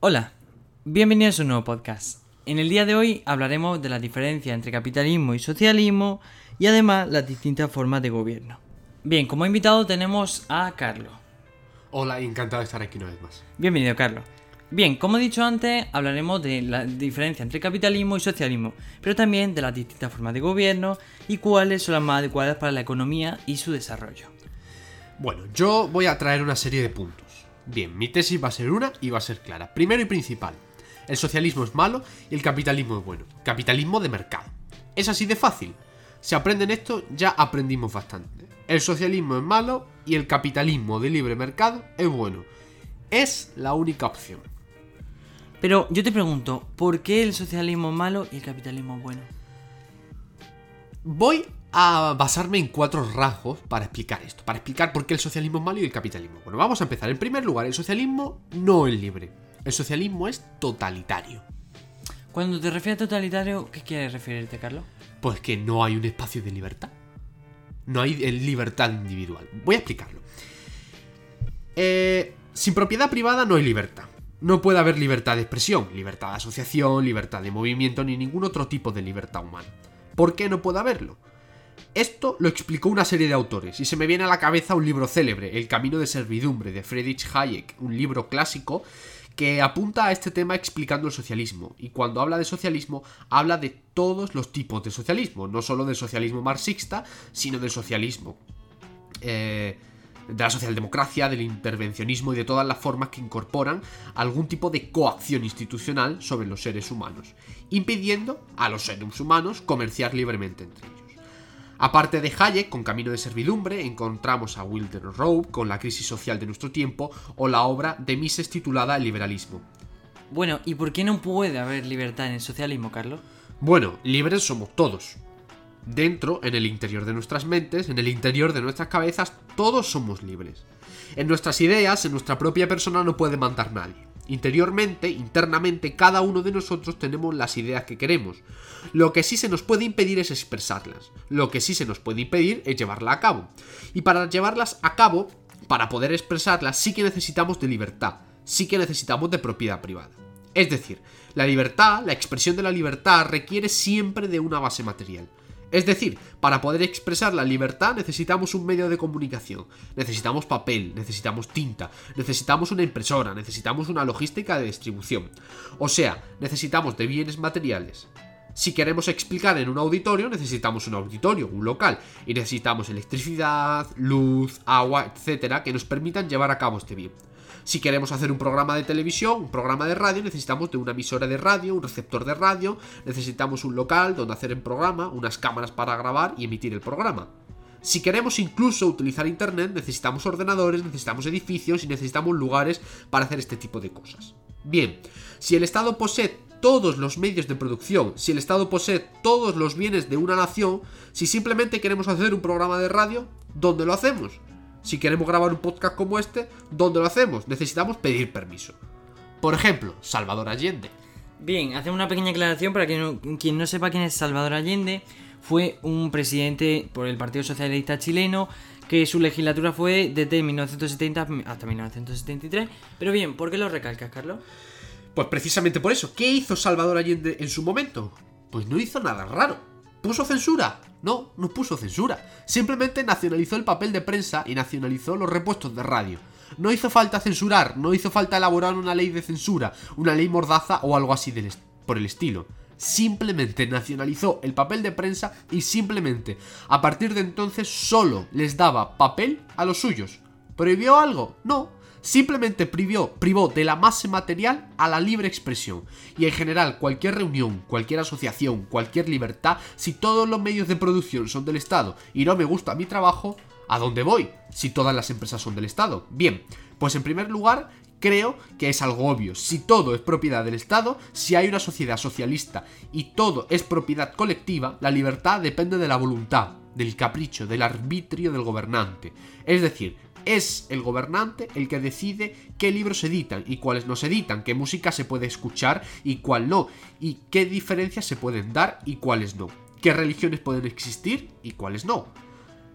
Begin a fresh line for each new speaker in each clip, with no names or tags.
Hola, bienvenidos a un nuevo podcast. En el día de hoy hablaremos de la diferencia entre capitalismo y socialismo y además las distintas formas de gobierno. Bien, como invitado tenemos a Carlos.
Hola, encantado de estar aquí una vez más.
Bienvenido, Carlos. Bien, como he dicho antes, hablaremos de la diferencia entre capitalismo y socialismo, pero también de las distintas formas de gobierno y cuáles son las más adecuadas para la economía y su desarrollo.
Bueno, yo voy a traer una serie de puntos. Bien, mi tesis va a ser una y va a ser clara. Primero y principal, el socialismo es malo y el capitalismo es bueno. Capitalismo de mercado. Es así de fácil. Si aprenden esto, ya aprendimos bastante. El socialismo es malo y el capitalismo de libre mercado es bueno. Es la única opción.
Pero yo te pregunto, ¿por qué el socialismo es malo y el capitalismo es bueno?
Voy a basarme en cuatro rasgos para explicar esto, para explicar por qué el socialismo es malo y el capitalismo. Bueno, vamos a empezar. En primer lugar, el socialismo no es libre. El socialismo es totalitario.
Cuando te refieres a totalitario, ¿qué quieres referirte, Carlos?
Pues que no hay un espacio de libertad. No hay libertad individual. Voy a explicarlo. Eh, sin propiedad privada no hay libertad. No puede haber libertad de expresión, libertad de asociación, libertad de movimiento, ni ningún otro tipo de libertad humana. ¿Por qué no puede haberlo? Esto lo explicó una serie de autores, y se me viene a la cabeza un libro célebre, El Camino de Servidumbre, de Friedrich Hayek, un libro clásico que apunta a este tema explicando el socialismo, y cuando habla de socialismo habla de todos los tipos de socialismo, no solo del socialismo marxista, sino del socialismo. Eh, de la socialdemocracia, del intervencionismo y de todas las formas que incorporan algún tipo de coacción institucional sobre los seres humanos, impidiendo a los seres humanos comerciar libremente entre ellos. Aparte de Hayek, con Camino de Servidumbre, encontramos a Wilder Rowe con La crisis social de nuestro tiempo o la obra de Mises titulada El liberalismo.
Bueno, ¿y por qué no puede haber libertad en el socialismo, Carlos?
Bueno, libres somos todos. Dentro, en el interior de nuestras mentes, en el interior de nuestras cabezas, todos somos libres. En nuestras ideas, en nuestra propia persona no puede mandar nadie. Interiormente, internamente, cada uno de nosotros tenemos las ideas que queremos. Lo que sí se nos puede impedir es expresarlas. Lo que sí se nos puede impedir es llevarla a cabo. Y para llevarlas a cabo, para poder expresarlas, sí que necesitamos de libertad. Sí que necesitamos de propiedad privada. Es decir, la libertad, la expresión de la libertad requiere siempre de una base material. Es decir, para poder expresar la libertad necesitamos un medio de comunicación, necesitamos papel, necesitamos tinta, necesitamos una impresora, necesitamos una logística de distribución. O sea, necesitamos de bienes materiales. Si queremos explicar en un auditorio, necesitamos un auditorio, un local, y necesitamos electricidad, luz, agua, etcétera, que nos permitan llevar a cabo este bien. Si queremos hacer un programa de televisión, un programa de radio, necesitamos de una emisora de radio, un receptor de radio, necesitamos un local donde hacer el programa, unas cámaras para grabar y emitir el programa. Si queremos incluso utilizar Internet, necesitamos ordenadores, necesitamos edificios y necesitamos lugares para hacer este tipo de cosas. Bien, si el Estado posee todos los medios de producción, si el Estado posee todos los bienes de una nación, si simplemente queremos hacer un programa de radio, ¿dónde lo hacemos? Si queremos grabar un podcast como este, ¿dónde lo hacemos? Necesitamos pedir permiso. Por ejemplo, Salvador Allende.
Bien, hacemos una pequeña aclaración para que no, quien no sepa quién es Salvador Allende. Fue un presidente por el Partido Socialista Chileno que su legislatura fue desde 1970 hasta 1973. Pero bien, ¿por qué lo recalcas, Carlos?
Pues precisamente por eso. ¿Qué hizo Salvador Allende en su momento? Pues no hizo nada raro. ¿Puso censura? No, no puso censura. Simplemente nacionalizó el papel de prensa y nacionalizó los repuestos de radio. No hizo falta censurar, no hizo falta elaborar una ley de censura, una ley mordaza o algo así por el estilo. Simplemente nacionalizó el papel de prensa y simplemente a partir de entonces solo les daba papel a los suyos. ¿Prohibió algo? No, simplemente privó, privó de la masa material a la libre expresión. Y en general, cualquier reunión, cualquier asociación, cualquier libertad, si todos los medios de producción son del Estado y no me gusta mi trabajo, ¿a dónde voy? Si todas las empresas son del Estado. Bien, pues en primer lugar, creo que es algo obvio. Si todo es propiedad del Estado, si hay una sociedad socialista y todo es propiedad colectiva, la libertad depende de la voluntad, del capricho, del arbitrio del gobernante. Es decir, es el gobernante el que decide qué libros se editan y cuáles no se editan, qué música se puede escuchar y cuál no, y qué diferencias se pueden dar y cuáles no, qué religiones pueden existir y cuáles no.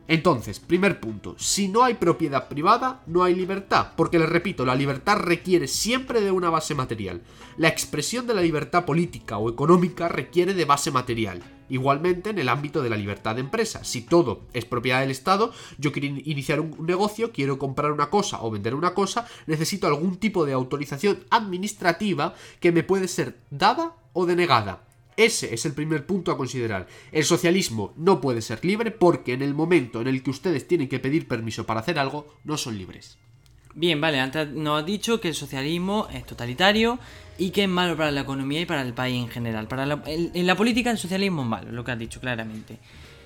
Entonces, primer punto, si no hay propiedad privada, no hay libertad, porque les repito, la libertad requiere siempre de una base material. La expresión de la libertad política o económica requiere de base material. Igualmente en el ámbito de la libertad de empresa. Si todo es propiedad del Estado, yo quiero iniciar un negocio, quiero comprar una cosa o vender una cosa, necesito algún tipo de autorización administrativa que me puede ser dada o denegada. Ese es el primer punto a considerar. El socialismo no puede ser libre porque en el momento en el que ustedes tienen que pedir permiso para hacer algo, no son libres.
Bien, vale, antes nos has dicho que el socialismo es totalitario y que es malo para la economía y para el país en general. Para la, en la política el socialismo es malo, lo que has dicho claramente.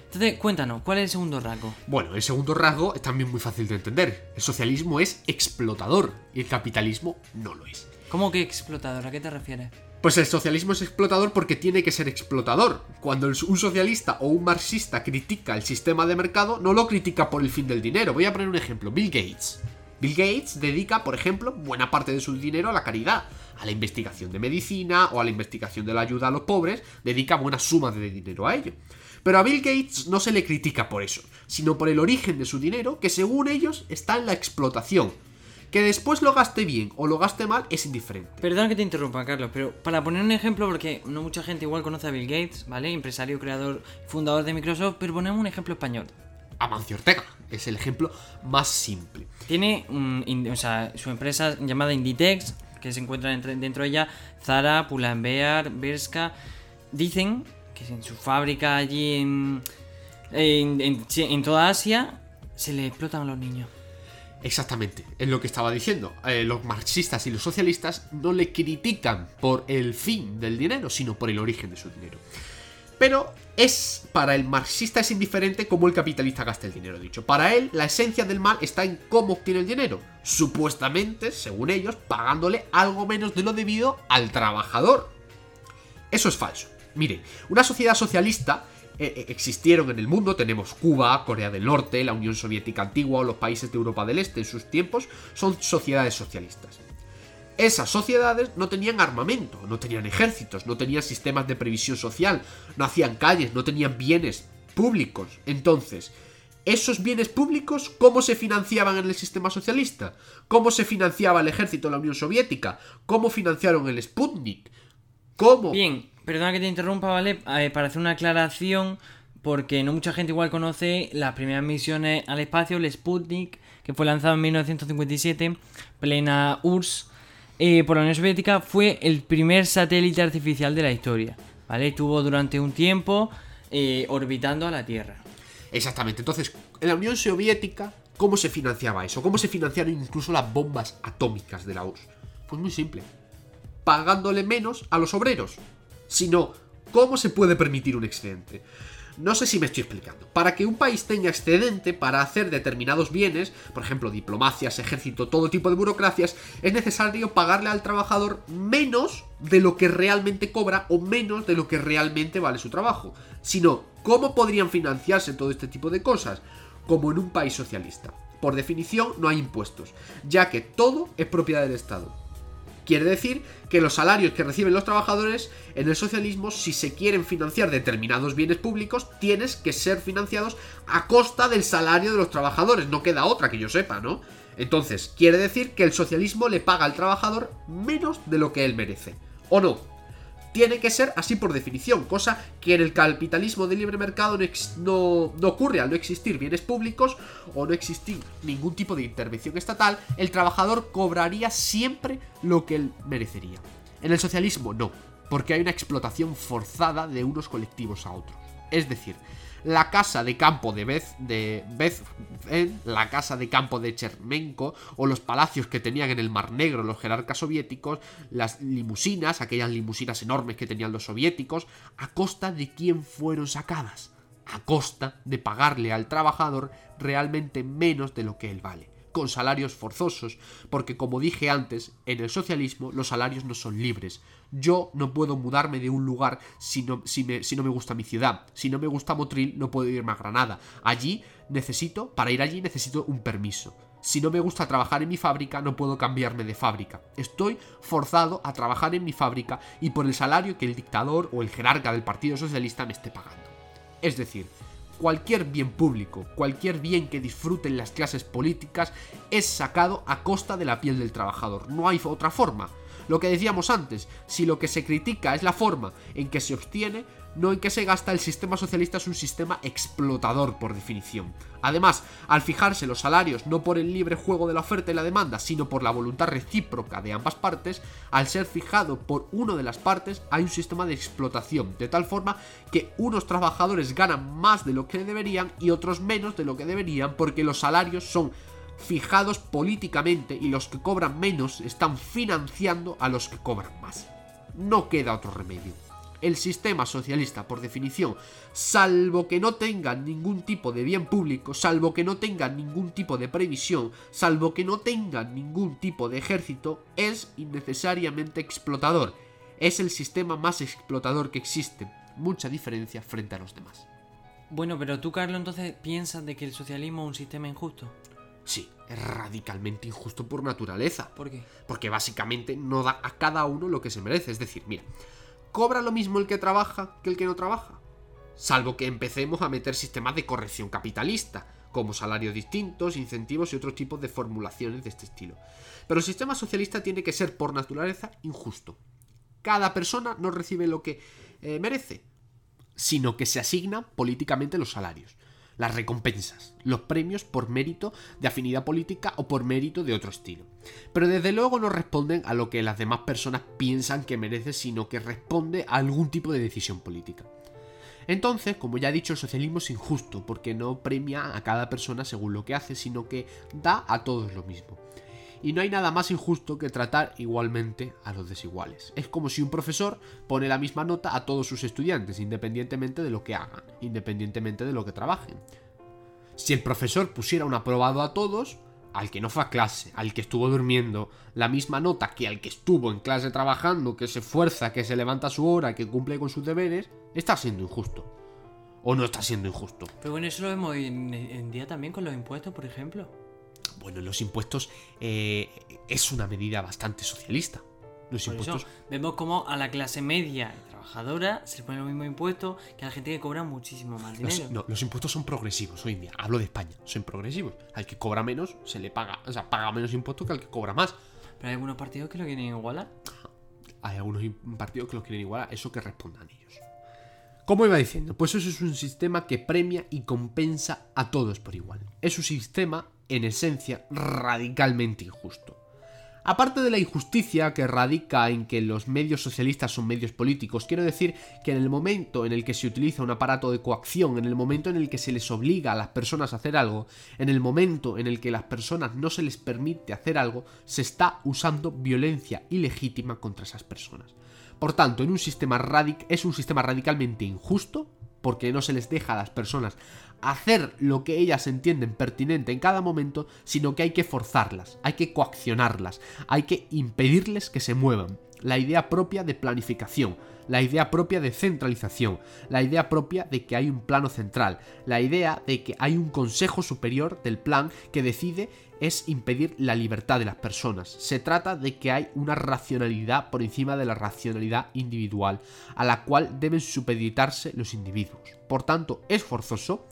Entonces, cuéntanos, ¿cuál es el segundo rasgo?
Bueno, el segundo rasgo es también muy fácil de entender. El socialismo es explotador y el capitalismo no lo es.
¿Cómo que explotador? ¿A qué te refieres?
Pues el socialismo es explotador porque tiene que ser explotador. Cuando un socialista o un marxista critica el sistema de mercado, no lo critica por el fin del dinero. Voy a poner un ejemplo, Bill Gates. Bill Gates dedica, por ejemplo, buena parte de su dinero a la caridad, a la investigación de medicina o a la investigación de la ayuda a los pobres, dedica buenas sumas de dinero a ello. Pero a Bill Gates no se le critica por eso, sino por el origen de su dinero, que según ellos está en la explotación, que después lo gaste bien o lo gaste mal es indiferente.
Perdón que te interrumpa, Carlos, pero para poner un ejemplo, porque no mucha gente igual conoce a Bill Gates, ¿vale? Empresario, creador, fundador de Microsoft, pero ponemos un ejemplo español.
Amancio Ortega es el ejemplo más simple.
Tiene o sea, su empresa llamada Inditex, que se encuentra dentro de ella Zara, Pull&Bear, Berska. Dicen que en su fábrica allí en, en, en toda Asia se le explotan a los niños.
Exactamente, es lo que estaba diciendo. Eh, los marxistas y los socialistas no le critican por el fin del dinero, sino por el origen de su dinero. Pero es para el marxista es indiferente cómo el capitalista gasta el dinero, dicho. Para él, la esencia del mal está en cómo obtiene el dinero. Supuestamente, según ellos, pagándole algo menos de lo debido al trabajador. Eso es falso. Miren, una sociedad socialista eh, eh, existieron en el mundo. Tenemos Cuba, Corea del Norte, la Unión Soviética antigua o los países de Europa del Este en sus tiempos. Son sociedades socialistas. Esas sociedades no tenían armamento, no tenían ejércitos, no tenían sistemas de previsión social, no hacían calles, no tenían bienes públicos. Entonces, esos bienes públicos, ¿cómo se financiaban en el sistema socialista? ¿Cómo se financiaba el ejército de la Unión Soviética? ¿Cómo financiaron el Sputnik? ¿Cómo?
Bien, Perdona que te interrumpa, ¿vale? Para hacer una aclaración, porque no mucha gente igual conoce las primeras misiones al espacio, el Sputnik, que fue lanzado en 1957, plena URSS, eh, por la Unión Soviética, fue el primer satélite artificial de la historia, ¿vale? Estuvo durante un tiempo eh, orbitando a la Tierra.
Exactamente, entonces, en la Unión Soviética, ¿cómo se financiaba eso? ¿Cómo se financiaron incluso las bombas atómicas de la URSS? Pues muy simple, pagándole menos a los obreros sino cómo se puede permitir un excedente. No sé si me estoy explicando. Para que un país tenga excedente para hacer determinados bienes, por ejemplo, diplomacias, ejército, todo tipo de burocracias, es necesario pagarle al trabajador menos de lo que realmente cobra o menos de lo que realmente vale su trabajo. Sino, ¿cómo podrían financiarse todo este tipo de cosas? Como en un país socialista. Por definición, no hay impuestos, ya que todo es propiedad del Estado. Quiere decir que los salarios que reciben los trabajadores en el socialismo, si se quieren financiar determinados bienes públicos, tienes que ser financiados a costa del salario de los trabajadores. No queda otra que yo sepa, ¿no? Entonces, quiere decir que el socialismo le paga al trabajador menos de lo que él merece. ¿O no? Tiene que ser así por definición, cosa que en el capitalismo de libre mercado no, ocurre al no existir bienes públicos o no existir ningún tipo de intervención estatal, el trabajador cobraría siempre lo que él merecería. En el socialismo no, porque hay una explotación forzada de unos colectivos a otros. Es decir, la casa de campo de Beth, de Beth la casa de campo de Chermenko, o los palacios que tenían en el Mar Negro los jerarcas soviéticos, las limusinas, aquellas limusinas enormes que tenían los soviéticos, a costa de quién fueron sacadas, a costa de pagarle al trabajador realmente menos de lo que él vale con salarios forzosos, porque como dije antes, en el socialismo los salarios no son libres. Yo no puedo mudarme de un lugar si no, si, me, no me gusta mi ciudad. Si no me gusta Motril, no puedo irme a Granada. Allí necesito, para ir allí necesito un permiso. Si no me gusta trabajar en mi fábrica, no puedo cambiarme de fábrica. Estoy forzado a trabajar en mi fábrica y por el salario que el dictador o el jerarca del Partido Socialista me esté pagando. Es decir, cualquier bien público, cualquier bien que disfruten las clases políticas es sacado a costa de la piel del trabajador. No hay otra forma. Lo que decíamos antes, si lo que se critica es la forma en que se obtiene, no en que se gasta, el sistema socialista es un sistema explotador por definición. Además, al fijarse los salarios no por el libre juego de la oferta y la demanda, sino por la voluntad recíproca de ambas partes, al ser fijado por una de las partes, hay un sistema de explotación, de tal forma que unos trabajadores ganan más de lo que deberían y otros menos de lo que deberían porque los salarios son fijados políticamente y los que cobran menos están financiando a los que cobran más. No queda otro remedio el sistema socialista, por definición, salvo que no tenga ningún tipo de bien público, salvo que no tenga ningún tipo de previsión, salvo que no tenga ningún tipo de ejército, es innecesariamente explotador. Es el sistema más explotador que existe. Mucha diferencia frente a los demás.
Bueno, pero tú, Carlos, entonces piensas de que el socialismo es un sistema injusto.
Sí, es radicalmente injusto por naturaleza.
¿Por qué?
Porque básicamente no da a cada uno lo que se merece. Es decir, mira, ¿Cobra lo mismo el que trabaja que el que no trabaja? Salvo que empecemos a meter sistemas de corrección capitalista, como salarios distintos, incentivos y otros tipos de formulaciones de este estilo. Pero el sistema socialista tiene que ser por naturaleza injusto. Cada persona no recibe lo que eh, merece, sino que se asignan políticamente los salarios las recompensas, los premios por mérito de afinidad política o por mérito de otro estilo. Pero desde luego no responden a lo que las demás personas piensan que merece, sino que responde a algún tipo de decisión política. Entonces, como ya he dicho, el socialismo es injusto porque no premia a cada persona según lo que hace, sino que da a todos lo mismo. Y no hay nada más injusto que tratar igualmente a los desiguales. Es como si un profesor pone la misma nota a todos sus estudiantes, independientemente de lo que hagan, independientemente de lo que trabajen. Si el profesor pusiera un aprobado a todos, al que no fue a clase, al que estuvo durmiendo, la misma nota que al que estuvo en clase trabajando, que se esfuerza, que se levanta a su hora, que cumple con sus deberes, está siendo injusto. ¿O no está siendo injusto?
Pero bueno, eso lo vemos en día también con los impuestos, por ejemplo.
Bueno, los impuestos eh, es una medida bastante socialista. Los impuestos.
vemos como a la clase media y trabajadora se le ponen los mismos impuestos que a la gente que cobra muchísimo más dinero.
Los, no, los impuestos son progresivos hoy en día. Hablo de España, son progresivos. Al que cobra menos se le paga, o sea, paga menos impuestos que al que cobra más.
Pero hay algunos partidos que lo quieren igualar.
Hay algunos partidos que lo quieren igualar, eso que respondan ellos. Como iba diciendo, pues eso es un sistema que premia y compensa a todos por igual. Es un sistema en esencia, radicalmente injusto. Aparte de la injusticia que radica en que los medios socialistas son medios políticos, quiero decir que en el momento en el que se utiliza un aparato de coacción, en el momento en el que se les obliga a las personas a hacer algo, en el momento en el que las personas no se les permite hacer algo, se está usando violencia ilegítima contra esas personas. Por tanto, en un sistema radic es un sistema radicalmente injusto, porque no se les deja a las personas hacer lo que ellas entienden pertinente en cada momento, sino que hay que forzarlas, hay que coaccionarlas, hay que impedirles que se muevan. La idea propia de planificación, la idea propia de centralización, la idea propia de que hay un plano central, la idea de que hay un consejo superior del plan que decide es impedir la libertad de las personas. Se trata de que hay una racionalidad por encima de la racionalidad individual, a la cual deben supeditarse los individuos. Por tanto, es forzoso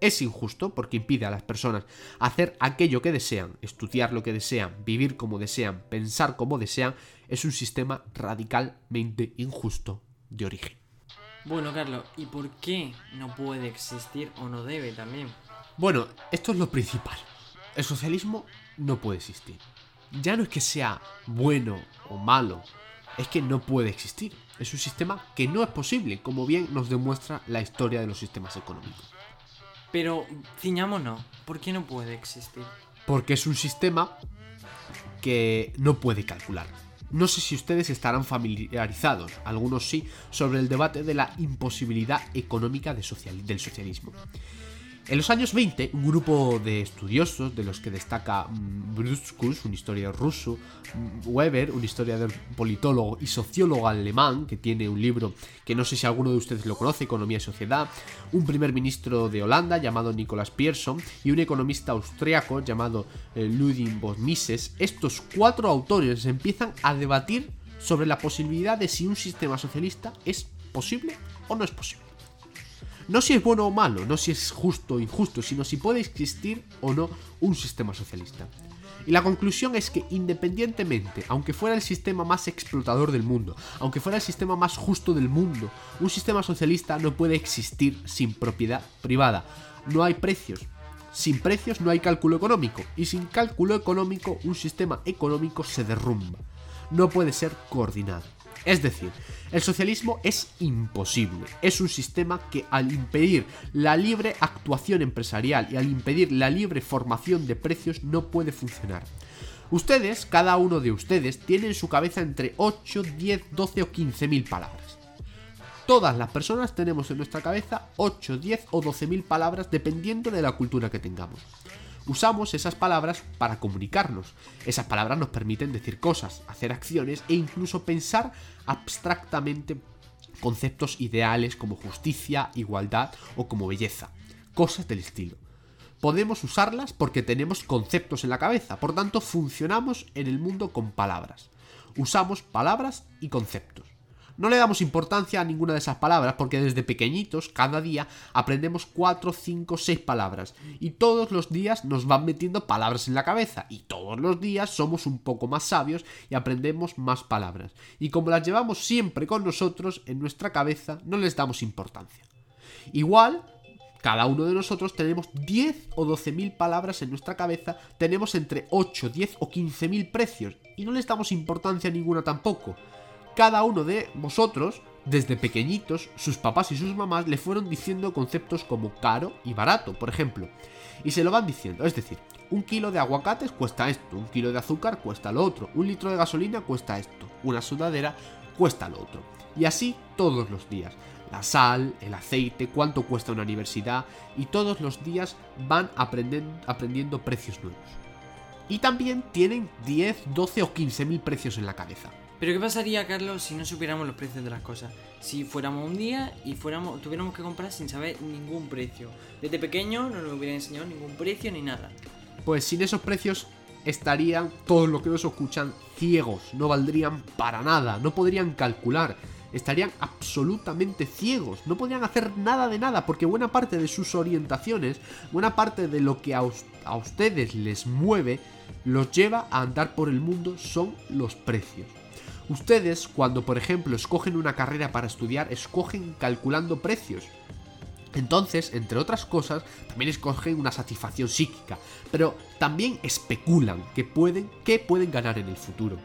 es injusto porque impide a las personas hacer aquello que desean, estudiar lo que desean, vivir como desean, pensar como desean. Es un sistema radicalmente injusto de origen.
Bueno, Carlos, ¿y por qué no puede existir o no debe también?
Bueno, esto es lo principal. El socialismo no puede existir. Ya no es que sea bueno o malo, es que no puede existir. Es un sistema que no es posible, como bien nos demuestra la historia de los sistemas económicos.
Pero ciñámonos, ¿por qué no puede existir?
Porque es un sistema que no puede calcular. No sé si ustedes estarán familiarizados, algunos sí, sobre el debate de la imposibilidad económica del socialismo. En los años 20, un grupo de estudiosos, de los que destaca mm, Bruskus, un historiador ruso, mm, Weber, un historiador politólogo y sociólogo alemán, que tiene un libro que no sé si alguno de ustedes lo conoce, Economía y Sociedad, un primer ministro de Holanda llamado Nicolas Pierson y un economista austriaco llamado eh, Ludwig von Mises, estos cuatro autores empiezan a debatir sobre la posibilidad de si un sistema socialista es posible o no es posible. No si es bueno o malo, no si es justo o injusto, sino si puede existir o no un sistema socialista. Y la conclusión es que independientemente, aunque fuera el sistema más explotador del mundo, aunque fuera el sistema más justo del mundo, un sistema socialista no puede existir sin propiedad privada. No hay precios. Sin precios no hay cálculo económico. Y sin cálculo económico un sistema económico se derrumba. No puede ser coordinado. Es decir, el socialismo es imposible. Es un sistema que al impedir la libre actuación empresarial y al impedir la libre formación de precios no puede funcionar. Ustedes, cada uno de ustedes, tiene en su cabeza entre 8, 10, 12 o 15 mil palabras. Todas las personas tenemos en nuestra cabeza 8, 10 o 12 mil palabras dependiendo de la cultura que tengamos. Usamos esas palabras para comunicarnos. Esas palabras nos permiten decir cosas, hacer acciones e incluso pensar abstractamente conceptos ideales como justicia, igualdad o como belleza. Cosas del estilo. Podemos usarlas porque tenemos conceptos en la cabeza, por tanto funcionamos en el mundo con palabras. Usamos palabras y conceptos. No le damos importancia a ninguna de esas palabras porque desde pequeñitos, cada día, aprendemos 4, 5, 6 palabras. Y todos los días nos van metiendo palabras en la cabeza. Y todos los días somos un poco más sabios y aprendemos más palabras. Y como las llevamos siempre con nosotros, en nuestra cabeza, no les damos importancia. Igual, cada uno de nosotros tenemos 10 o 12 mil palabras en nuestra cabeza, tenemos entre 8, 10 o 15 mil precios y no les damos importancia ninguna tampoco cada uno de vosotros, desde pequeñitos, sus papás y sus mamás le fueron diciendo conceptos como caro y barato, por ejemplo. Y se lo van diciendo, es decir, un kilo de aguacates cuesta esto, un kilo de azúcar cuesta lo otro, un litro de gasolina cuesta esto, una sudadera cuesta lo otro. Y así todos los días. La sal, el aceite, cuánto cuesta una universidad y todos los días van aprendiendo, aprendiendo precios nuevos. Y también tienen 10, 12 o 15 mil precios en la cabeza.
Pero ¿qué pasaría, Carlos, si no supiéramos los precios de las cosas? Si fuéramos un día y fuéramos, tuviéramos que comprar sin saber ningún precio. Desde pequeño no nos hubieran enseñado ningún precio ni nada.
Pues sin esos precios estarían todos los que nos escuchan ciegos, no valdrían para nada, no podrían calcular, estarían absolutamente ciegos, no podrían hacer nada de nada, porque buena parte de sus orientaciones, buena parte de lo que a, a ustedes les mueve, los lleva a andar por el mundo son los precios. Ustedes, cuando por ejemplo escogen una carrera para estudiar, escogen calculando precios. Entonces, entre otras cosas, también escogen una satisfacción psíquica, pero también especulan que pueden, que pueden ganar en el futuro.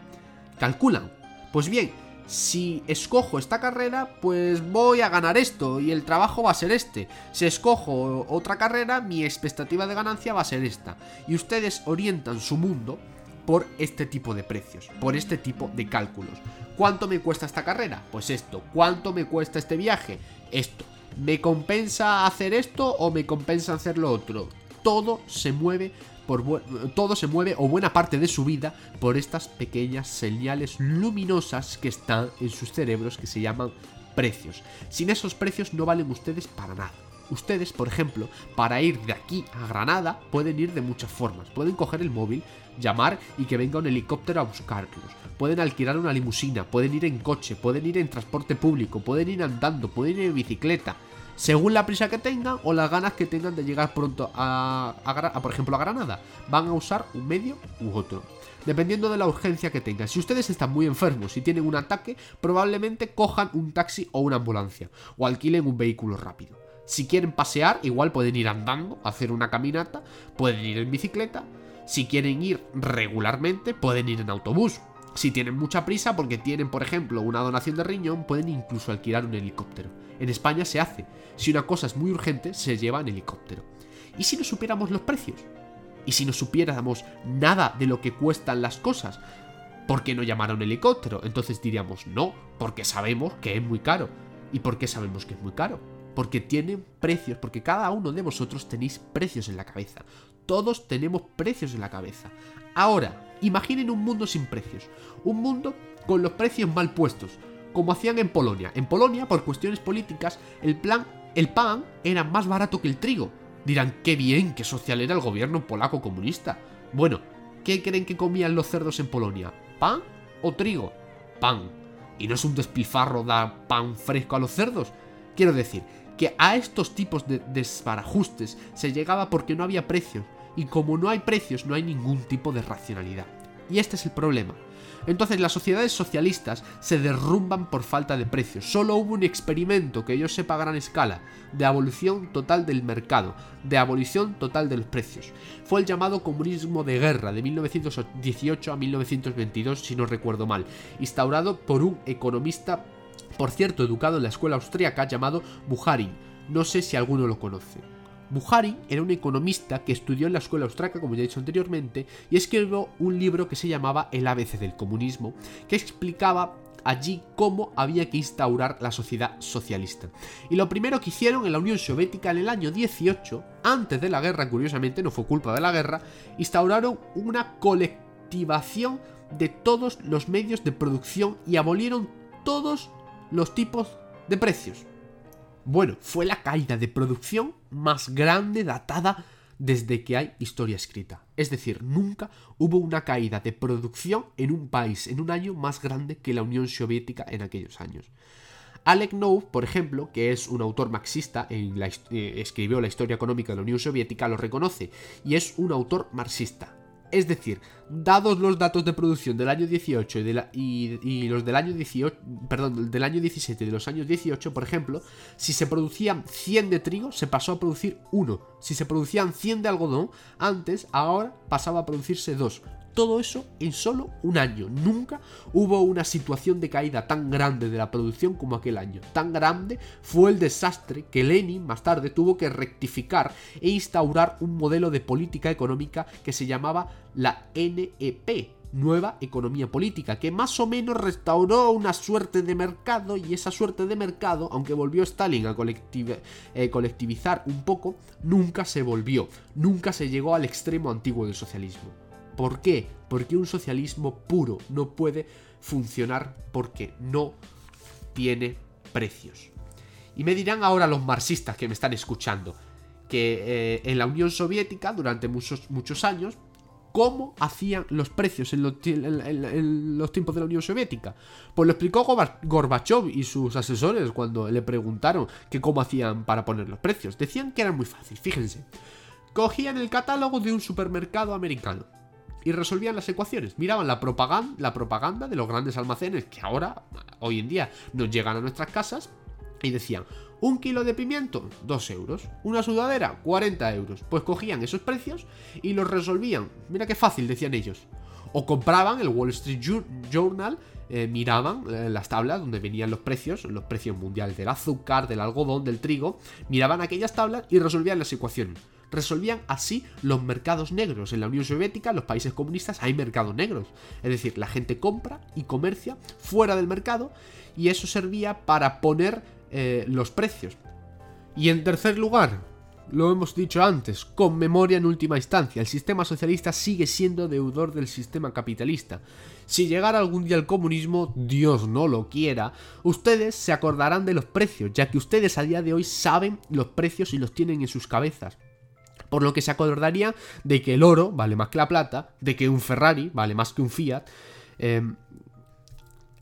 Calculan. Pues bien, si escojo esta carrera, pues voy a ganar esto y el trabajo va a ser este. Si escojo otra carrera, mi expectativa de ganancia va a ser esta. Y ustedes orientan su mundo por este tipo de precios, por este tipo de cálculos. ¿Cuánto me cuesta esta carrera? Pues esto. ¿Cuánto me cuesta este viaje? Esto. ¿Me compensa hacer esto o me compensa hacer lo otro? Todo se mueve por todo se mueve o buena parte de su vida por estas pequeñas señales luminosas que están en sus cerebros que se llaman precios. Sin esos precios no valen ustedes para nada. Ustedes, por ejemplo, para ir de aquí a Granada pueden ir de muchas formas. Pueden coger el móvil, llamar y que venga un helicóptero a buscarlos. Pueden alquilar una limusina, pueden ir en coche, pueden ir en transporte público, pueden ir andando, pueden ir en bicicleta. Según la prisa que tengan o las ganas que tengan de llegar pronto a, por ejemplo, a Granada, van a usar un medio u otro dependiendo de la urgencia que tengan. Si ustedes están muy enfermos y tienen un ataque, probablemente cojan un taxi o una ambulancia, o alquilen un vehículo rápido. Si quieren pasear, igual pueden ir andando, hacer una caminata, pueden ir en bicicleta. Si quieren ir regularmente, pueden ir en autobús. Si tienen mucha prisa porque tienen, por ejemplo, una donación de riñón, pueden incluso alquilar un helicóptero. En España se hace. Si una cosa es muy urgente, se lleva en helicóptero. ¿Y si no supiéramos los precios? ¿Y si no supiéramos nada de lo que cuestan las cosas? ¿Por qué no llamar a un helicóptero? Entonces diríamos no, porque sabemos que es muy caro. ¿Y por qué sabemos que es muy caro? porque tienen precios, porque cada uno de vosotros tenéis precios en la cabeza. Todos tenemos precios en la cabeza. Ahora, imaginen un mundo sin precios, un mundo con los precios mal puestos, como hacían en Polonia. En Polonia, por cuestiones políticas, el pan era más barato que el trigo. Dirán, qué bien, qué social era el gobierno polaco comunista. Bueno, ¿qué creen que comían los cerdos en Polonia? ¿Pan o trigo? Pan. ¿Y no es un despilfarro dar pan fresco a los cerdos? Quiero decir, que a estos tipos de desbarajustes se llegaba porque no había precios, y como no hay precios no hay ningún tipo de racionalidad. Y este es el problema. Entonces las sociedades socialistas se derrumban por falta de precios. Solo hubo un experimento que yo sepa a gran escala, de abolición total del mercado, de abolición total de los precios. Fue el llamado comunismo de guerra de 1918 a 1922, si no recuerdo mal, instaurado por un economista, por cierto, educado en la escuela austríaca llamado Buharin. No sé si alguno lo conoce. Buhari era un economista que estudió en la escuela austriaca, como ya he dicho anteriormente, y escribió un libro que se llamaba El ABC del comunismo, que explicaba allí cómo había que instaurar la sociedad socialista. Y lo primero que hicieron en la Unión Soviética en el año 18, antes de la guerra, curiosamente, no fue culpa de la guerra, instauraron una colectivación de todos los medios de producción y abolieron todos los tipos de precios. Bueno, fue la caída de producción más grande datada desde que hay historia escrita. Es decir, nunca hubo una caída de producción en un país en un año más grande que la Unión Soviética en aquellos años. Alec Nove, por ejemplo, que es un autor marxista, en la, eh, escribió la historia económica de la Unión Soviética, lo reconoce, y es un autor marxista. Es decir, dados los datos de producción del año 18 y, los del año 18, perdón, del año 17 y de los años 18, por ejemplo, si se producían 100 de trigo, se pasó a producir 1. Si se producían 100 de algodón, antes, ahora pasaba a producirse 2. Todo eso en solo un año. Nunca hubo una situación de caída tan grande de la producción como aquel año. Tan grande fue el desastre que Lenin más tarde tuvo que rectificar e instaurar un modelo de política económica que se llamaba la NEP, nueva economía política, que más o menos restauró una suerte de mercado y esa suerte de mercado, aunque volvió Stalin a eh, colectivizar un poco, nunca se volvió, nunca se llegó al extremo antiguo del socialismo. ¿Por qué? Porque un socialismo puro no puede funcionar porque no tiene precios. Y me dirán ahora los marxistas que me están escuchando que eh, en la Unión Soviética durante muchos, muchos años cómo hacían los precios en los, tiempos de la Unión Soviética. Pues lo explicó Gorbachev y sus asesores cuando le preguntaron que cómo hacían para poner los precios. Decían que era muy fácil, fíjense. Cogían el catálogo de un supermercado americano y resolvían las ecuaciones. Miraban la propaganda, la propaganda de los grandes almacenes que ahora, hoy en día, nos llegan a nuestras casas y decían, un kilo de pimiento, 2 euros. Una sudadera, 40 euros. Pues cogían esos precios y los resolvían. Mira qué fácil, decían ellos. O compraban el Wall Street Journal, eh, miraban eh, las tablas donde venían los precios, los precios mundiales del azúcar, del algodón, del trigo, miraban aquellas tablas y resolvían las ecuaciones resolvían así los mercados negros. En la Unión Soviética, en los países comunistas, hay mercados negros. Es decir, la gente compra y comercia fuera del mercado y eso servía para poner eh, los precios. Y en tercer lugar, lo hemos dicho antes, con memoria en última instancia, el sistema socialista sigue siendo deudor del sistema capitalista. Si llegara algún día el comunismo, Dios no lo quiera, ustedes se acordarán de los precios, ya que ustedes a día de hoy saben los precios y los tienen en sus cabezas por lo que se acordaría de que el oro vale más que la plata, de que un Ferrari vale más que un Fiat. Em,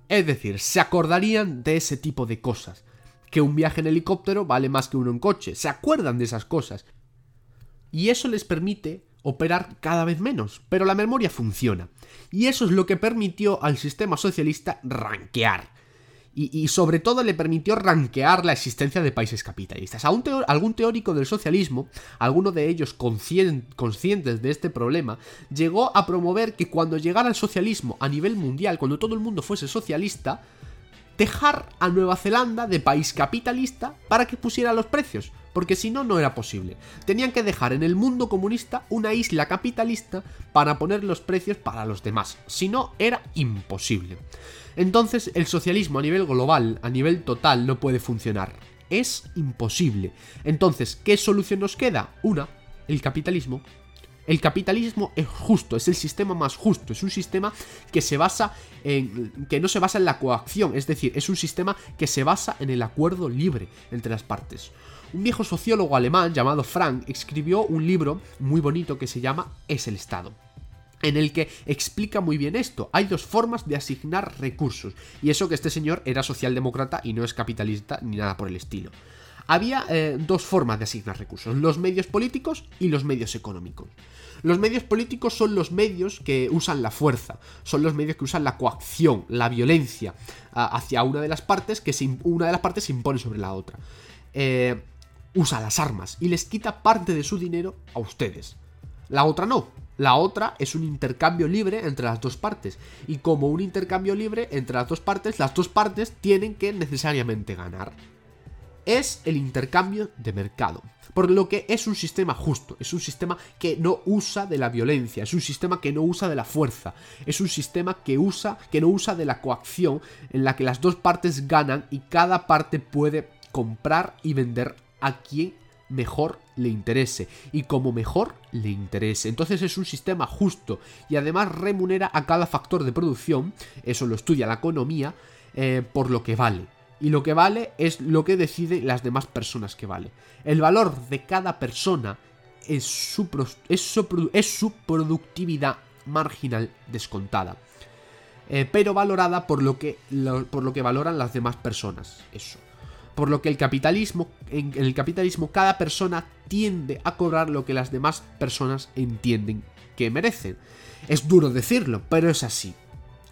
es decir, se acordarían de ese tipo de cosas. Que un viaje en helicóptero vale más que uno en coche. Se acuerdan de esas cosas. Y eso les permite operar cada vez menos, pero la memoria funciona. Y eso es lo que permitió al sistema socialista ranquear y, sobre todo le permitió ranquear la existencia de países capitalistas. algún teórico del socialismo, alguno de ellos conscientes de este problema, llegó a promover que cuando llegara el socialismo a nivel mundial, cuando todo el mundo fuese socialista, dejar a Nueva Zelanda de país capitalista para que pusiera los precios, porque si no, no era posible. Tenían que dejar en el mundo comunista una isla capitalista para poner los precios para los demás, si no, era imposible. Entonces el socialismo a nivel global, a nivel total, no puede funcionar. Es imposible. Entonces, ¿qué solución nos queda? Una, el capitalismo. El capitalismo es justo, es el sistema más justo, es un sistema que se basa en que no se basa en la coacción, es decir, es un sistema que se basa en el acuerdo libre entre las partes. Un viejo sociólogo alemán llamado Frank escribió un libro muy bonito que se llama Es el Estado en el que explica muy bien esto. Hay dos formas de asignar recursos. Y eso que este señor era socialdemócrata y no es capitalista ni nada por el estilo. Había eh, dos formas de asignar recursos, los medios políticos y los medios económicos. Los medios políticos son los medios que usan la fuerza, son los medios que usan la coacción, la violencia hacia una de las partes que una de las partes se impone sobre la otra. Eh, usa las armas y les quita parte de su dinero a ustedes. La otra no. La otra es un intercambio libre entre las dos partes. Y como un intercambio libre entre las dos partes, las dos partes tienen que necesariamente ganar. Es el intercambio de mercado. Por lo que es un sistema justo, es un sistema que no usa de la violencia, es un sistema que no usa de la fuerza, es un sistema que usa que no usa de la coacción en la que las dos partes ganan y cada parte puede comprar y vender a quien mejor le interese y como mejor le interese. Entonces es un sistema justo y además remunera a cada factor de producción, eso lo estudia la economía, eh, por lo que vale. Y lo que vale es lo que deciden las demás personas que vale. El valor de cada persona es su, es su, productividad marginal descontada. Eh, pero valorada por lo, que, por lo que valoran las demás personas. Eso por lo que el capitalismo, en el capitalismo cada persona tiende a cobrar lo que las demás personas entienden que merecen. Es duro decirlo, pero es así.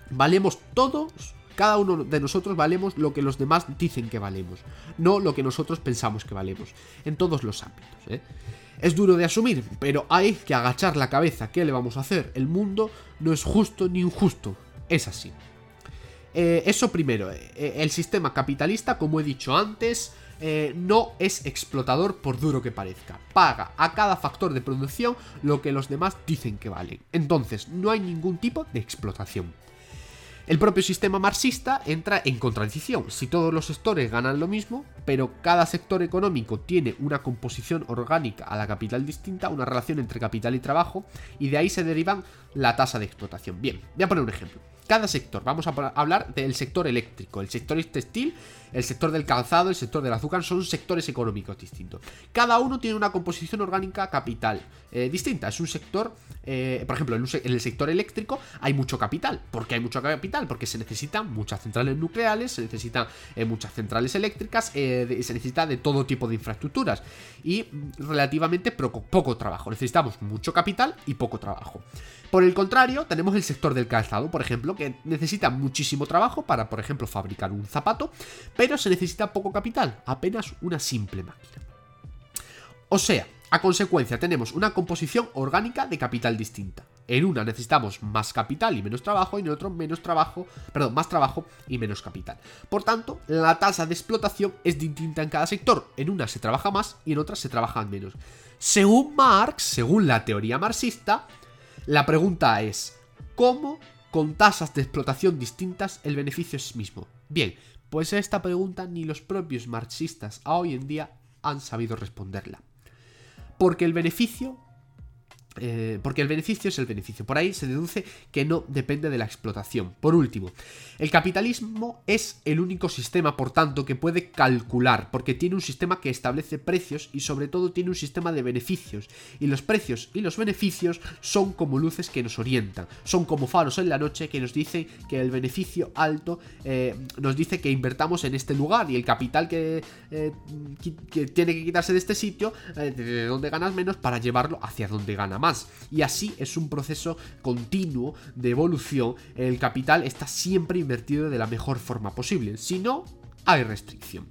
Valemos todos, cada uno de nosotros valemos lo que los demás dicen que valemos, no lo que nosotros pensamos que valemos, en todos los ámbitos. ¿eh? Es duro de asumir, pero hay que agachar la cabeza. ¿Qué le vamos a hacer? El mundo no es justo ni injusto, es así. Eh, eso primero, eh, el sistema capitalista, como he dicho antes, no es explotador por duro que parezca. Paga a cada factor de producción lo que los demás dicen que valen. Entonces, no hay ningún tipo de explotación. El propio sistema marxista entra en contradicción. Si todos los sectores ganan lo mismo, pero cada sector económico tiene una composición orgánica a la capital distinta, una relación entre capital y trabajo, y de ahí se derivan la tasa de explotación. Bien, voy a poner un ejemplo cada sector. Vamos a hablar del sector eléctrico, el sector textil, el sector del calzado, el sector del azúcar, son sectores económicos distintos. Cada uno tiene una composición orgánica capital eh, distinta. Es un sector, eh, por ejemplo, en, el sector eléctrico hay mucho capital. ¿Por qué hay mucho capital? Porque se necesitan muchas centrales nucleares, se necesitan eh, muchas centrales eléctricas, se necesita de todo tipo de infraestructuras y relativamente poco trabajo. Necesitamos mucho capital y poco trabajo. Por el contrario, tenemos el sector del calzado, por ejemplo, que necesita muchísimo trabajo para, por ejemplo, fabricar un zapato, pero se necesita poco capital, apenas una simple máquina. O sea, a consecuencia tenemos una composición orgánica de capital distinta. En una necesitamos más capital y menos trabajo, y en otro menos trabajo, perdón, más trabajo y menos capital. Por tanto, la tasa de explotación es distinta en cada sector. En una se trabaja más y en otra se trabaja menos. Según Marx, según la teoría marxista, la pregunta es, ¿cómo con tasas de explotación distintas el beneficio es mismo? Bien, pues esta pregunta ni los propios marxistas a hoy en día han sabido responderla. Porque el beneficio eh, porque el beneficio es el beneficio. Por ahí se deduce que no depende de la explotación. Por último, el capitalismo es el único sistema, por tanto, que puede calcular, porque tiene un sistema que establece precios y sobre todo tiene un sistema de beneficios. Y los precios y los beneficios son como luces que nos orientan, son como faros en la noche que nos dicen que el beneficio alto eh, nos dice que invertamos en este lugar y el capital que, eh, que tiene que quitarse de este sitio, de donde ganas menos, para llevarlo hacia donde gana más. Y así es un proceso continuo de evolución. El capital está siempre invertido de la mejor forma posible. Si no, hay restricción.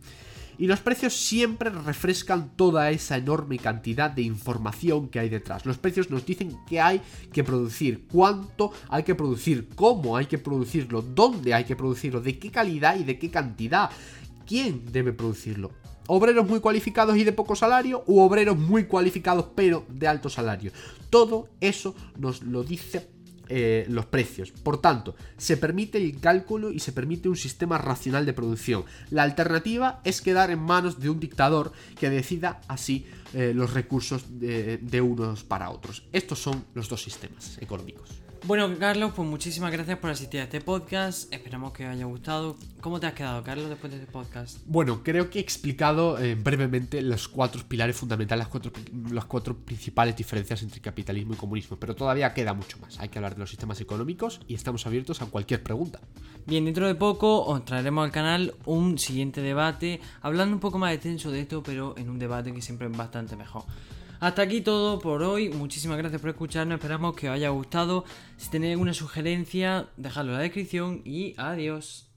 Y los precios siempre refrescan toda esa enorme cantidad de información que hay detrás. Los precios nos dicen qué hay que producir, cuánto hay que producir, cómo hay que producirlo, dónde hay que producirlo, de qué calidad y de qué cantidad, quién debe producirlo obreros muy cualificados y de poco salario u obreros muy cualificados pero de alto salario. Todo eso nos lo dice eh, los precios. Por tanto, se permite el cálculo y se permite un sistema racional de producción. La alternativa es quedar en manos de un dictador que decida así eh, los recursos de unos para otros. Estos son los dos sistemas económicos.
Bueno, Carlos, pues muchísimas gracias por asistir a este podcast. Esperamos que os haya gustado. ¿Cómo te has quedado, Carlos, después de este podcast?
Bueno, creo que he explicado eh, brevemente los cuatro pilares fundamentales, las cuatro, las cuatro principales diferencias entre capitalismo y comunismo, pero todavía queda mucho más. Hay que hablar de los sistemas económicos y estamos abiertos a cualquier pregunta.
Bien, dentro de poco os traeremos al canal un siguiente debate, hablando un poco más extenso de esto, pero en un debate que siempre es bastante mejor. Hasta aquí todo por hoy. Muchísimas gracias por escucharnos. Esperamos que os haya gustado. Si tenéis alguna sugerencia, dejadlo en la descripción y adiós.